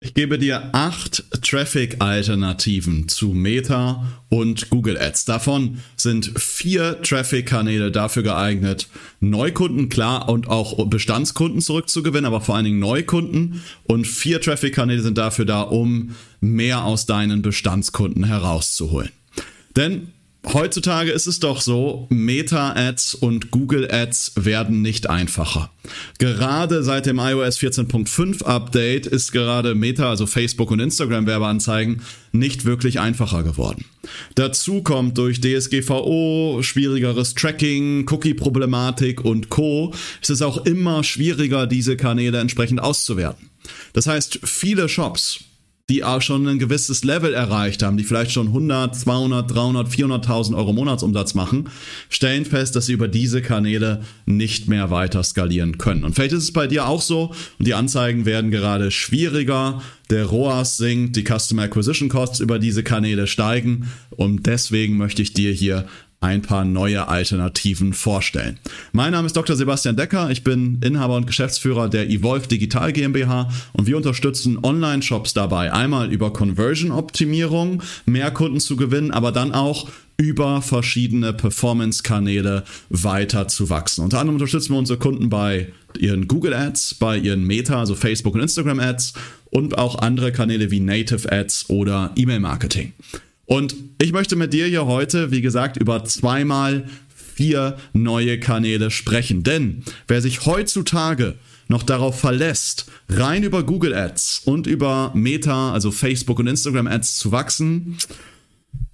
Ich gebe dir acht Traffic-Alternativen zu Meta und Google Ads. Davon sind vier Traffic-Kanäle dafür geeignet, Neukunden klar und auch Bestandskunden zurückzugewinnen, aber vor allen Dingen Neukunden. Und vier Traffic-Kanäle sind dafür da, um mehr aus deinen Bestandskunden herauszuholen. Denn Heutzutage ist es doch so, Meta-Ads und Google-Ads werden nicht einfacher. Gerade seit dem iOS 14.5 Update ist gerade Meta, also Facebook und Instagram Werbeanzeigen, nicht wirklich einfacher geworden. Dazu kommt durch DSGVO, schwierigeres Tracking, Cookie-Problematik und Co. ist es auch immer schwieriger, diese Kanäle entsprechend auszuwerten. Das heißt, viele Shops die auch schon ein gewisses Level erreicht haben, die vielleicht schon 100, 200, 300, 400.000 Euro Monatsumsatz machen, stellen fest, dass sie über diese Kanäle nicht mehr weiter skalieren können. Und vielleicht ist es bei dir auch so und die Anzeigen werden gerade schwieriger, der ROAS sinkt, die Customer Acquisition Costs über diese Kanäle steigen und deswegen möchte ich dir hier ein paar neue Alternativen vorstellen. Mein Name ist Dr. Sebastian Decker, ich bin Inhaber und Geschäftsführer der Evolve Digital GmbH und wir unterstützen Online-Shops dabei, einmal über Conversion-Optimierung mehr Kunden zu gewinnen, aber dann auch über verschiedene Performance-Kanäle weiter zu wachsen. Unter anderem unterstützen wir unsere Kunden bei ihren Google Ads, bei ihren Meta, also Facebook und Instagram Ads und auch andere Kanäle wie Native Ads oder E-Mail-Marketing. Und ich möchte mit dir hier heute, wie gesagt, über zweimal vier neue Kanäle sprechen. Denn wer sich heutzutage noch darauf verlässt, rein über Google Ads und über Meta, also Facebook und Instagram Ads zu wachsen,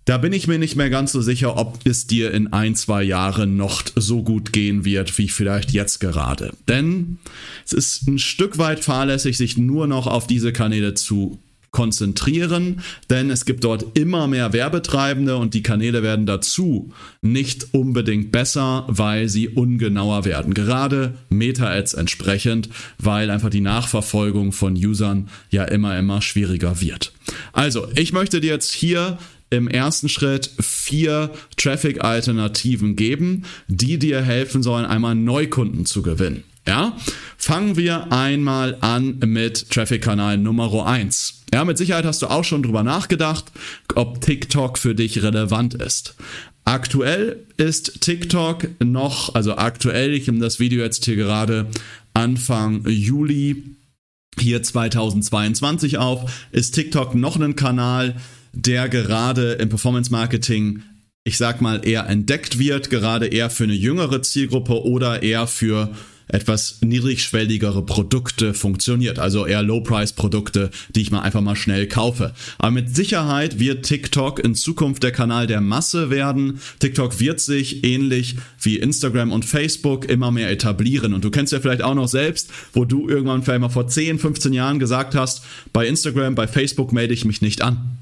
da bin ich mir nicht mehr ganz so sicher, ob es dir in ein, zwei Jahren noch so gut gehen wird, wie vielleicht jetzt gerade. Denn es ist ein Stück weit fahrlässig, sich nur noch auf diese Kanäle zu konzentrieren, denn es gibt dort immer mehr Werbetreibende und die Kanäle werden dazu nicht unbedingt besser, weil sie ungenauer werden. Gerade Meta-Ads entsprechend, weil einfach die Nachverfolgung von Usern ja immer, immer schwieriger wird. Also, ich möchte dir jetzt hier im ersten Schritt vier Traffic-Alternativen geben, die dir helfen sollen, einmal Neukunden zu gewinnen. Ja, fangen wir einmal an mit Traffic-Kanal Nummer 1. Ja, mit Sicherheit hast du auch schon drüber nachgedacht, ob TikTok für dich relevant ist. Aktuell ist TikTok noch, also aktuell, ich nehme das Video jetzt hier gerade Anfang Juli hier 2022 auf, ist TikTok noch ein Kanal, der gerade im Performance Marketing ich sag mal, eher entdeckt wird, gerade eher für eine jüngere Zielgruppe oder eher für etwas niedrigschwelligere Produkte funktioniert. Also eher Low-Price-Produkte, die ich mal einfach mal schnell kaufe. Aber mit Sicherheit wird TikTok in Zukunft der Kanal der Masse werden. TikTok wird sich ähnlich wie Instagram und Facebook immer mehr etablieren. Und du kennst ja vielleicht auch noch selbst, wo du irgendwann vielleicht mal vor 10, 15 Jahren gesagt hast, bei Instagram, bei Facebook melde ich mich nicht an.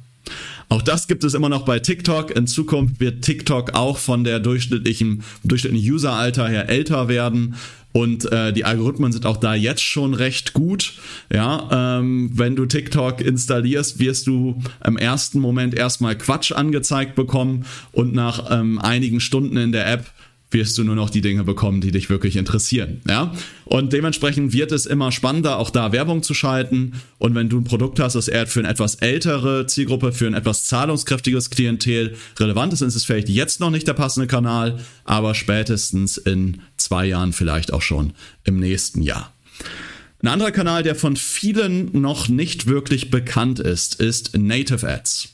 Auch das gibt es immer noch bei TikTok. In Zukunft wird TikTok auch von der durchschnittlichen, durchschnittlichen Useralter her älter werden. Und äh, die Algorithmen sind auch da jetzt schon recht gut. Ja, ähm, wenn du TikTok installierst, wirst du im ersten Moment erstmal Quatsch angezeigt bekommen und nach ähm, einigen Stunden in der App wirst du nur noch die Dinge bekommen, die dich wirklich interessieren. Ja? Und dementsprechend wird es immer spannender, auch da Werbung zu schalten. Und wenn du ein Produkt hast, das eher für eine etwas ältere Zielgruppe, für ein etwas zahlungskräftiges Klientel relevant ist, ist es vielleicht jetzt noch nicht der passende Kanal, aber spätestens in zwei Jahren vielleicht auch schon im nächsten Jahr. Ein anderer Kanal, der von vielen noch nicht wirklich bekannt ist, ist Native Ads.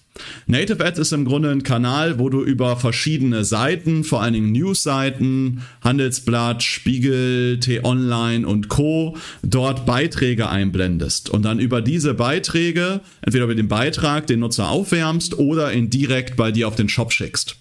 Native Ads ist im Grunde ein Kanal, wo du über verschiedene Seiten, vor allen Dingen News-Seiten, Handelsblatt, Spiegel, T-Online und Co. dort Beiträge einblendest und dann über diese Beiträge, entweder über den Beitrag den Nutzer aufwärmst oder ihn direkt bei dir auf den Shop schickst.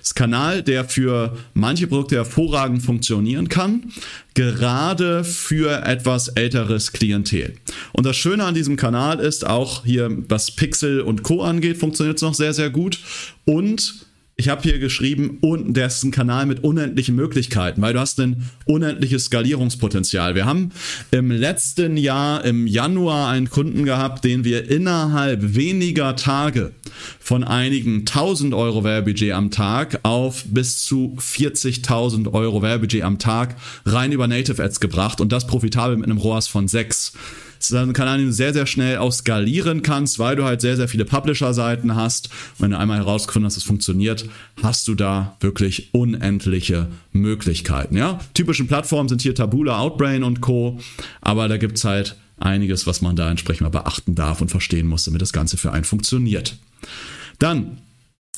Das Kanal, der für manche Produkte hervorragend funktionieren kann, gerade für etwas älteres Klientel. Und das Schöne an diesem Kanal ist auch hier, was Pixel und Co angeht, funktioniert es noch sehr, sehr gut. Und ich habe hier geschrieben, und der ist ein Kanal mit unendlichen Möglichkeiten, weil du hast ein unendliches Skalierungspotenzial. Wir haben im letzten Jahr im Januar einen Kunden gehabt, den wir innerhalb weniger Tage von einigen 1000 Euro Werbebudget am Tag auf bis zu 40.000 Euro Werbebudget am Tag rein über Native Ads gebracht und das profitabel mit einem ROAS von 6. Das ist ein Kanal, den du sehr, sehr schnell auch skalieren kannst, weil du halt sehr, sehr viele Publisher-Seiten hast. Und wenn du einmal herausgefunden hast, dass es funktioniert, hast du da wirklich unendliche Möglichkeiten. Ja, typischen Plattformen sind hier Tabula, Outbrain und Co. Aber da gibt es halt einiges, was man da entsprechend mal beachten darf und verstehen muss, damit das Ganze für einen funktioniert. Dann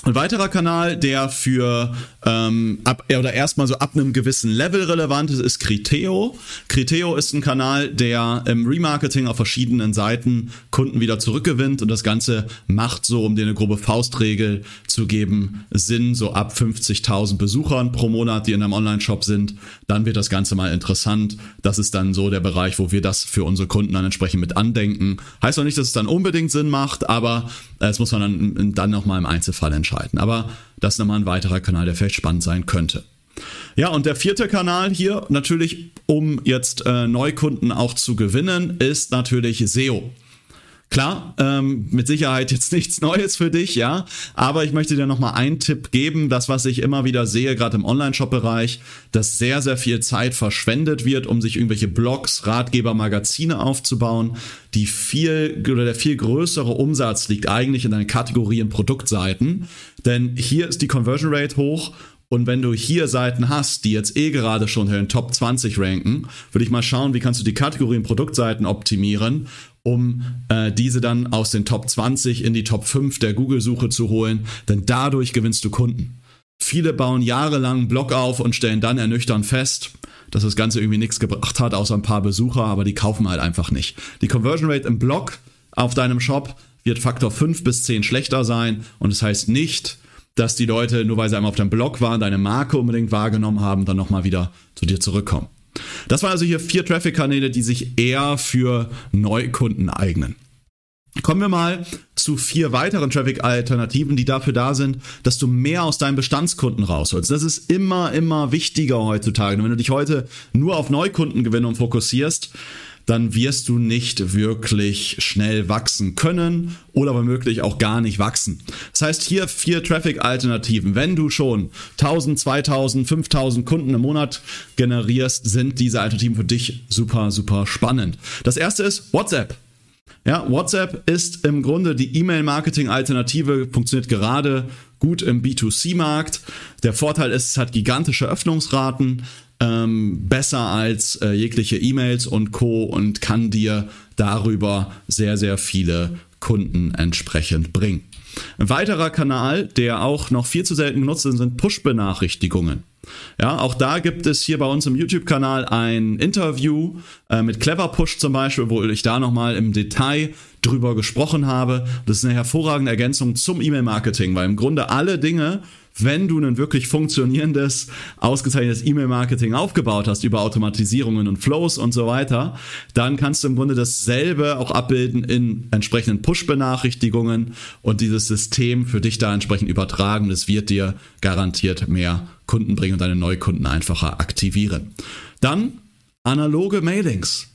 ein weiterer Kanal, der für ähm, ab oder erstmal so ab einem gewissen Level relevant ist, ist Criteo. Criteo ist ein Kanal, der im Remarketing auf verschiedenen Seiten Kunden wieder zurückgewinnt und das Ganze macht so, um dir eine grobe Faustregel zu geben, Sinn so ab 50.000 Besuchern pro Monat, die in einem Online-Shop sind. Dann wird das Ganze mal interessant. Das ist dann so der Bereich, wo wir das für unsere Kunden dann entsprechend mit andenken. Heißt auch nicht, dass es dann unbedingt Sinn macht, aber das muss man dann, dann nochmal im Einzelfall entscheiden. Aber das ist nochmal ein weiterer Kanal, der vielleicht spannend sein könnte. Ja, und der vierte Kanal hier, natürlich, um jetzt äh, Neukunden auch zu gewinnen, ist natürlich SEO. Klar, ähm, mit Sicherheit jetzt nichts Neues für dich, ja, aber ich möchte dir nochmal einen Tipp geben, das, was ich immer wieder sehe, gerade im Online-Shop-Bereich, dass sehr, sehr viel Zeit verschwendet wird, um sich irgendwelche Blogs, Ratgeber, Magazine aufzubauen. Die viel oder der viel größere Umsatz liegt eigentlich in deinen Kategorien Produktseiten, denn hier ist die Conversion Rate hoch. Und wenn du hier Seiten hast, die jetzt eh gerade schon in den Top 20 ranken, würde ich mal schauen, wie kannst du die Kategorien Produktseiten optimieren um äh, diese dann aus den Top 20 in die Top 5 der Google-Suche zu holen, denn dadurch gewinnst du Kunden. Viele bauen jahrelang einen Blog auf und stellen dann ernüchternd fest, dass das Ganze irgendwie nichts gebracht hat, außer ein paar Besucher, aber die kaufen halt einfach nicht. Die Conversion Rate im Blog auf deinem Shop wird Faktor 5 bis 10 schlechter sein und das heißt nicht, dass die Leute, nur weil sie einmal auf deinem Blog waren, deine Marke unbedingt wahrgenommen haben, dann nochmal wieder zu dir zurückkommen. Das waren also hier vier Traffic-Kanäle, die sich eher für Neukunden eignen. Kommen wir mal zu vier weiteren Traffic-Alternativen, die dafür da sind, dass du mehr aus deinen Bestandskunden rausholst. Das ist immer, immer wichtiger heutzutage. Und wenn du dich heute nur auf Neukundengewinnung fokussierst, dann wirst du nicht wirklich schnell wachsen können oder womöglich auch gar nicht wachsen. Das heißt, hier vier Traffic-Alternativen. Wenn du schon 1000, 2000, 5000 Kunden im Monat generierst, sind diese Alternativen für dich super, super spannend. Das erste ist WhatsApp. Ja, WhatsApp ist im Grunde die E-Mail-Marketing-Alternative, funktioniert gerade gut im B2C-Markt. Der Vorteil ist, es hat gigantische Öffnungsraten, ähm, besser als äh, jegliche E-Mails und Co. und kann dir darüber sehr, sehr viele Kunden entsprechend bringen. Ein weiterer Kanal, der auch noch viel zu selten genutzt ist, sind Push-Benachrichtigungen. Ja, auch da gibt es hier bei uns im YouTube-Kanal ein Interview äh, mit Clever Push zum Beispiel, wo ich da nochmal im Detail drüber gesprochen habe. Das ist eine hervorragende Ergänzung zum E-Mail-Marketing, weil im Grunde alle Dinge, wenn du ein wirklich funktionierendes, ausgezeichnetes E-Mail-Marketing aufgebaut hast über Automatisierungen und Flows und so weiter, dann kannst du im Grunde dasselbe auch abbilden in entsprechenden Push-Benachrichtigungen und dieses System für dich da entsprechend übertragen. Das wird dir garantiert mehr Kunden bringen und deine Neukunden einfacher aktivieren. Dann analoge Mailings.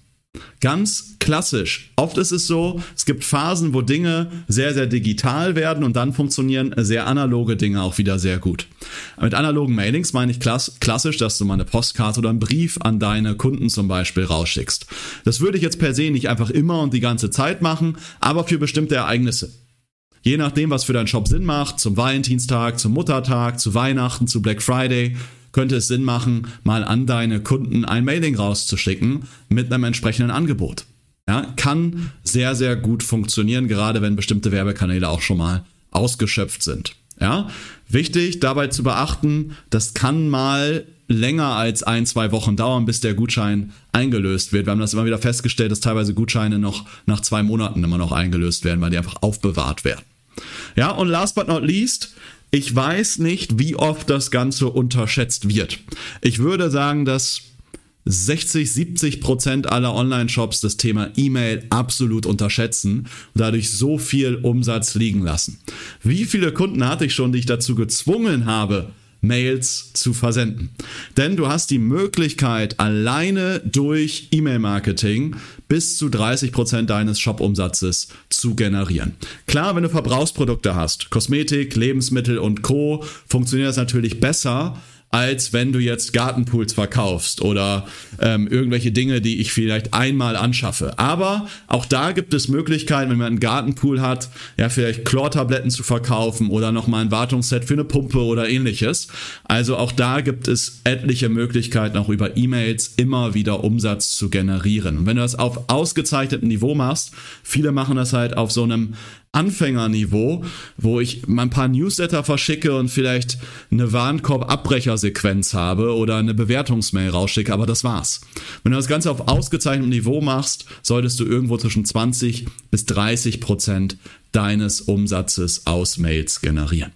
Ganz klassisch. Oft ist es so, es gibt Phasen, wo Dinge sehr, sehr digital werden und dann funktionieren sehr analoge Dinge auch wieder sehr gut. Mit analogen Mailings meine ich klassisch, dass du mal eine Postkarte oder einen Brief an deine Kunden zum Beispiel rausschickst. Das würde ich jetzt per se nicht einfach immer und die ganze Zeit machen, aber für bestimmte Ereignisse. Je nachdem, was für deinen Shop Sinn macht, zum Valentinstag, zum Muttertag, zu Weihnachten, zu Black Friday, könnte es Sinn machen, mal an deine Kunden ein Mailing rauszuschicken mit einem entsprechenden Angebot. Ja, kann sehr, sehr gut funktionieren, gerade wenn bestimmte Werbekanäle auch schon mal ausgeschöpft sind. Ja, wichtig dabei zu beachten, das kann mal länger als ein, zwei Wochen dauern, bis der Gutschein eingelöst wird. Wir haben das immer wieder festgestellt, dass teilweise Gutscheine noch nach zwei Monaten immer noch eingelöst werden, weil die einfach aufbewahrt werden. Ja, und last but not least, ich weiß nicht, wie oft das Ganze unterschätzt wird. Ich würde sagen, dass 60, 70 Prozent aller Online-Shops das Thema E-Mail absolut unterschätzen und dadurch so viel Umsatz liegen lassen. Wie viele Kunden hatte ich schon, die ich dazu gezwungen habe, Mails zu versenden. Denn du hast die Möglichkeit, alleine durch E-Mail-Marketing bis zu 30 Prozent deines Shop-Umsatzes zu generieren. Klar, wenn du Verbrauchsprodukte hast, Kosmetik, Lebensmittel und Co., funktioniert das natürlich besser, als wenn du jetzt Gartenpools verkaufst oder ähm, irgendwelche Dinge, die ich vielleicht einmal anschaffe. Aber auch da gibt es Möglichkeiten, wenn man einen Gartenpool hat, ja, vielleicht Chlortabletten zu verkaufen oder nochmal ein Wartungsset für eine Pumpe oder ähnliches. Also auch da gibt es etliche Möglichkeiten, auch über E-Mails immer wieder Umsatz zu generieren. Und wenn du das auf ausgezeichnetem Niveau machst, viele machen das halt auf so einem Anfängerniveau, wo ich mal ein paar Newsletter verschicke und vielleicht eine Warenkorb-Abbrechersequenz habe oder eine Bewertungsmail rausschicke, aber das war's. Wenn du das Ganze auf ausgezeichnetem Niveau machst, solltest du irgendwo zwischen 20 bis 30 Prozent deines Umsatzes aus Mails generieren.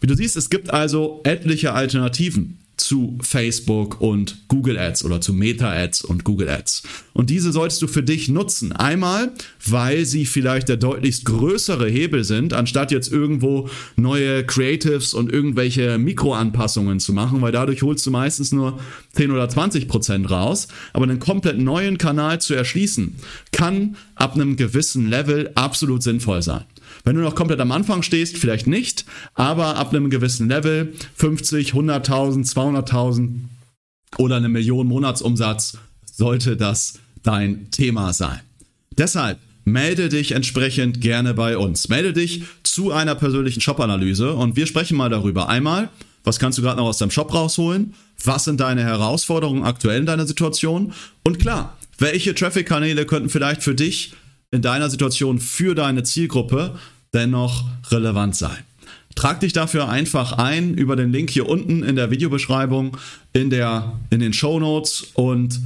Wie du siehst, es gibt also etliche Alternativen zu Facebook und Google Ads oder zu Meta Ads und Google Ads. Und diese solltest du für dich nutzen. Einmal, weil sie vielleicht der deutlichst größere Hebel sind, anstatt jetzt irgendwo neue Creatives und irgendwelche Mikroanpassungen zu machen, weil dadurch holst du meistens nur 10 oder 20 Prozent raus. Aber einen komplett neuen Kanal zu erschließen, kann ab einem gewissen Level absolut sinnvoll sein. Wenn du noch komplett am Anfang stehst, vielleicht nicht, aber ab einem gewissen Level, 50, 100.000, 200.000 oder eine Million Monatsumsatz, sollte das dein Thema sein. Deshalb melde dich entsprechend gerne bei uns. Melde dich zu einer persönlichen Shop-Analyse und wir sprechen mal darüber. Einmal, was kannst du gerade noch aus deinem Shop rausholen? Was sind deine Herausforderungen aktuell in deiner Situation? Und klar, welche Traffic-Kanäle könnten vielleicht für dich in deiner Situation für deine Zielgruppe dennoch relevant sein. Trag dich dafür einfach ein über den Link hier unten in der Videobeschreibung, in, der, in den Show Notes und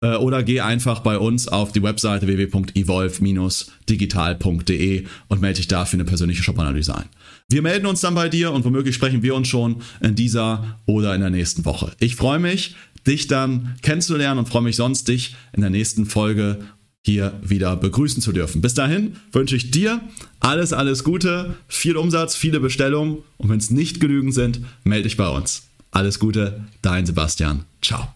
äh, oder geh einfach bei uns auf die Webseite www.evolve-digital.de und melde dich dafür eine persönliche Shop-Analyse ein. Wir melden uns dann bei dir und womöglich sprechen wir uns schon in dieser oder in der nächsten Woche. Ich freue mich, dich dann kennenzulernen und freue mich sonst, dich in der nächsten Folge hier wieder begrüßen zu dürfen. Bis dahin wünsche ich dir alles, alles Gute, viel Umsatz, viele Bestellungen und wenn es nicht genügend sind, melde dich bei uns. Alles Gute, dein Sebastian. Ciao.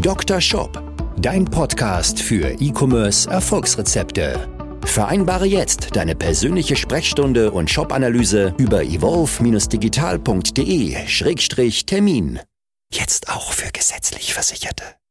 Dr. Shop, dein Podcast für E-Commerce Erfolgsrezepte. Vereinbare jetzt deine persönliche Sprechstunde und Shop-Analyse über evolve-digital.de-termin. Jetzt auch für gesetzlich Versicherte.